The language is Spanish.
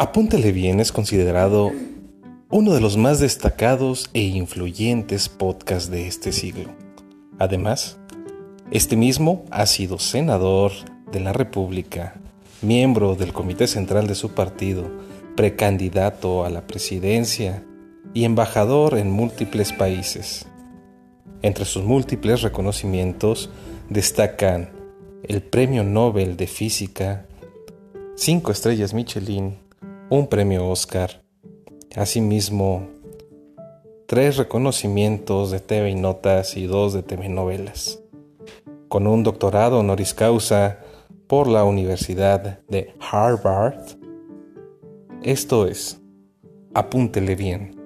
Apúntele bien es considerado uno de los más destacados e influyentes podcasts de este siglo. Además, este mismo ha sido senador de la República, miembro del Comité Central de su partido, precandidato a la presidencia y embajador en múltiples países. Entre sus múltiples reconocimientos destacan el Premio Nobel de Física, cinco estrellas Michelin, un premio Oscar, asimismo tres reconocimientos de TV y Notas y dos de TV Novelas, con un doctorado honoris causa por la Universidad de Harvard. Esto es, apúntele bien.